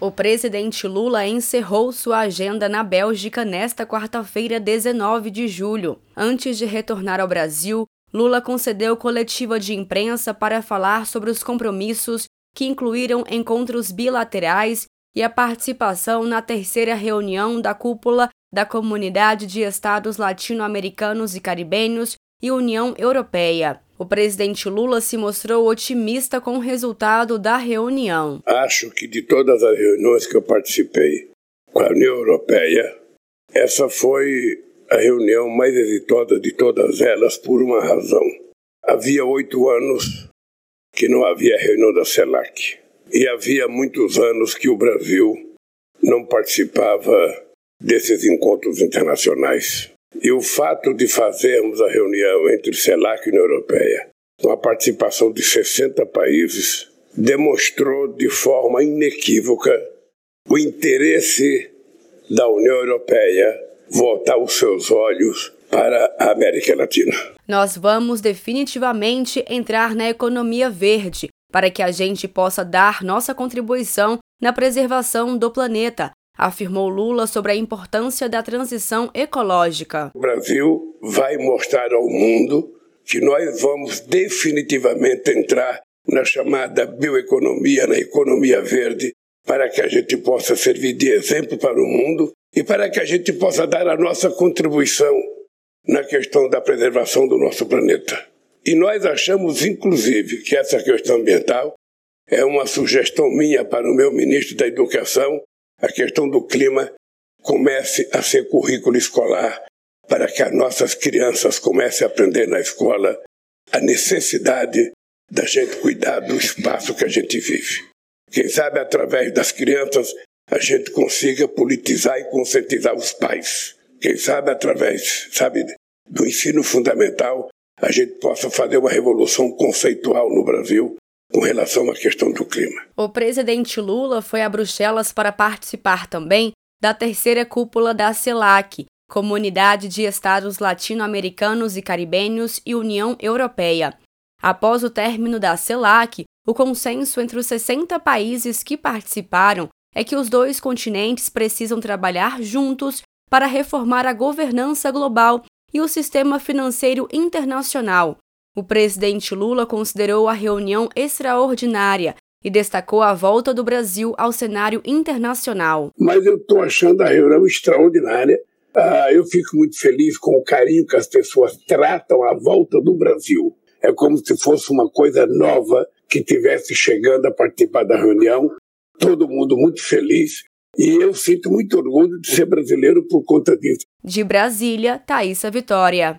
O presidente Lula encerrou sua agenda na Bélgica nesta quarta-feira, 19 de julho. Antes de retornar ao Brasil, Lula concedeu coletiva de imprensa para falar sobre os compromissos que incluíram encontros bilaterais e a participação na terceira reunião da cúpula da Comunidade de Estados Latino-Americanos e Caribenhos e União Europeia. O presidente Lula se mostrou otimista com o resultado da reunião. Acho que de todas as reuniões que eu participei com a União Europeia, essa foi a reunião mais exitosa de todas elas por uma razão. Havia oito anos que não havia reunião da CELAC. E havia muitos anos que o Brasil não participava desses encontros internacionais. E o fato de fazermos a reunião entre CELAC e União Europeia, com a participação de 60 países, demonstrou de forma inequívoca o interesse da União Europeia voltar os seus olhos para a América Latina. Nós vamos definitivamente entrar na economia verde para que a gente possa dar nossa contribuição na preservação do planeta, afirmou Lula sobre a importância da transição ecológica. O Brasil vai mostrar ao mundo que nós vamos definitivamente entrar na chamada bioeconomia, na economia verde, para que a gente possa servir de exemplo para o mundo e para que a gente possa dar a nossa contribuição na questão da preservação do nosso planeta. E nós achamos, inclusive, que essa questão ambiental é uma sugestão minha para o meu ministro da Educação, a questão do clima comece a ser currículo escolar para que as nossas crianças comecem a aprender na escola a necessidade da gente cuidar do espaço que a gente vive. Quem sabe através das crianças a gente consiga politizar e conscientizar os pais. Quem sabe através, sabe, do ensino fundamental a gente possa fazer uma revolução conceitual no Brasil com relação à questão do clima. O presidente Lula foi a Bruxelas para participar também da terceira cúpula da CELAC, Comunidade de Estados Latino-Americanos e Caribenhos e União Europeia. Após o término da CELAC, o consenso entre os 60 países que participaram é que os dois continentes precisam trabalhar juntos para reformar a governança global e o sistema financeiro internacional. O presidente Lula considerou a reunião extraordinária e destacou a volta do Brasil ao cenário internacional. Mas eu estou achando a reunião extraordinária. Ah, eu fico muito feliz com o carinho que as pessoas tratam a volta do Brasil. É como se fosse uma coisa nova que tivesse chegando a participar da reunião. Todo mundo muito feliz. E eu sinto muito orgulho de ser brasileiro por conta disso. De Brasília, Thaisa Vitória.